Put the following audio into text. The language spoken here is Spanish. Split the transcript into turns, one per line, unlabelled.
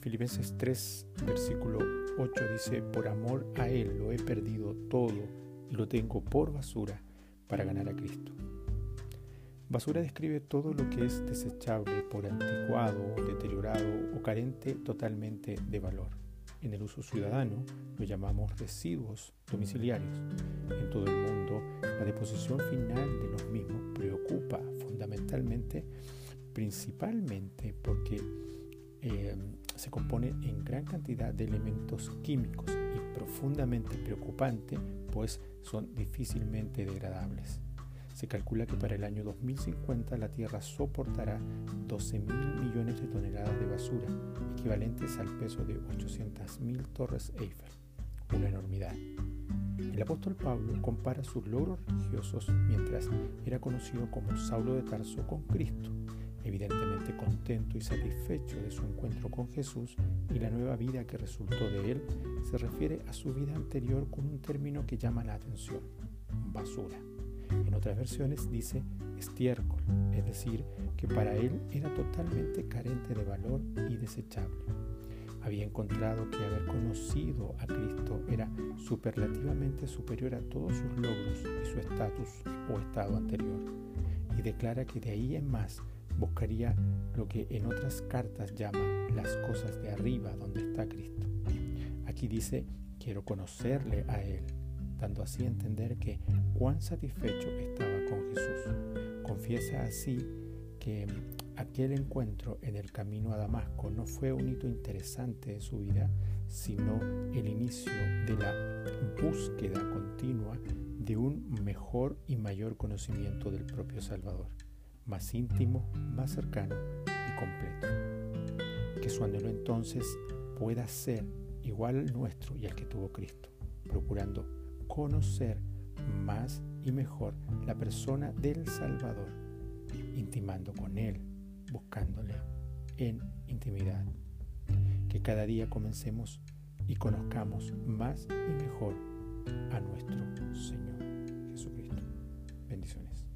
Filipenses 3, versículo 8 dice, por amor a Él lo he perdido todo y lo tengo por basura para ganar a Cristo. Basura describe todo lo que es desechable por anticuado, deteriorado o carente totalmente de valor. En el uso ciudadano lo llamamos residuos domiciliarios. En todo el mundo, la deposición final de los mismos preocupa fundamentalmente, principalmente porque eh, se compone en gran cantidad de elementos químicos y profundamente preocupante, pues son difícilmente degradables. Se calcula que para el año 2050 la Tierra soportará 12 mil millones de toneladas de basura, equivalentes al peso de 800.000 torres Eiffel. Una enormidad. El apóstol Pablo compara sus logros religiosos mientras era conocido como Saulo de Tarso con Cristo, evidentemente contento y satisfecho de su encuentro con Jesús y la nueva vida que resultó de él, se refiere a su vida anterior con un término que llama la atención, basura. En otras versiones dice estiércol, es decir, que para él era totalmente carente de valor y desechable. Había encontrado que haber conocido a Cristo era superlativamente superior a todos sus logros y su estatus o estado anterior, y declara que de ahí en más buscaría lo que en otras cartas llama las cosas de arriba donde está Cristo. Aquí dice, quiero conocerle a Él dando así a entender que cuán satisfecho estaba con Jesús. Confiesa así que aquel encuentro en el camino a Damasco no fue un hito interesante de su vida, sino el inicio de la búsqueda continua de un mejor y mayor conocimiento del propio Salvador, más íntimo, más cercano y completo. Que su anhelo entonces pueda ser igual al nuestro y al que tuvo Cristo, procurando conocer más y mejor la persona del Salvador, intimando con Él, buscándole en intimidad. Que cada día comencemos y conozcamos más y mejor a nuestro Señor Jesucristo. Bendiciones.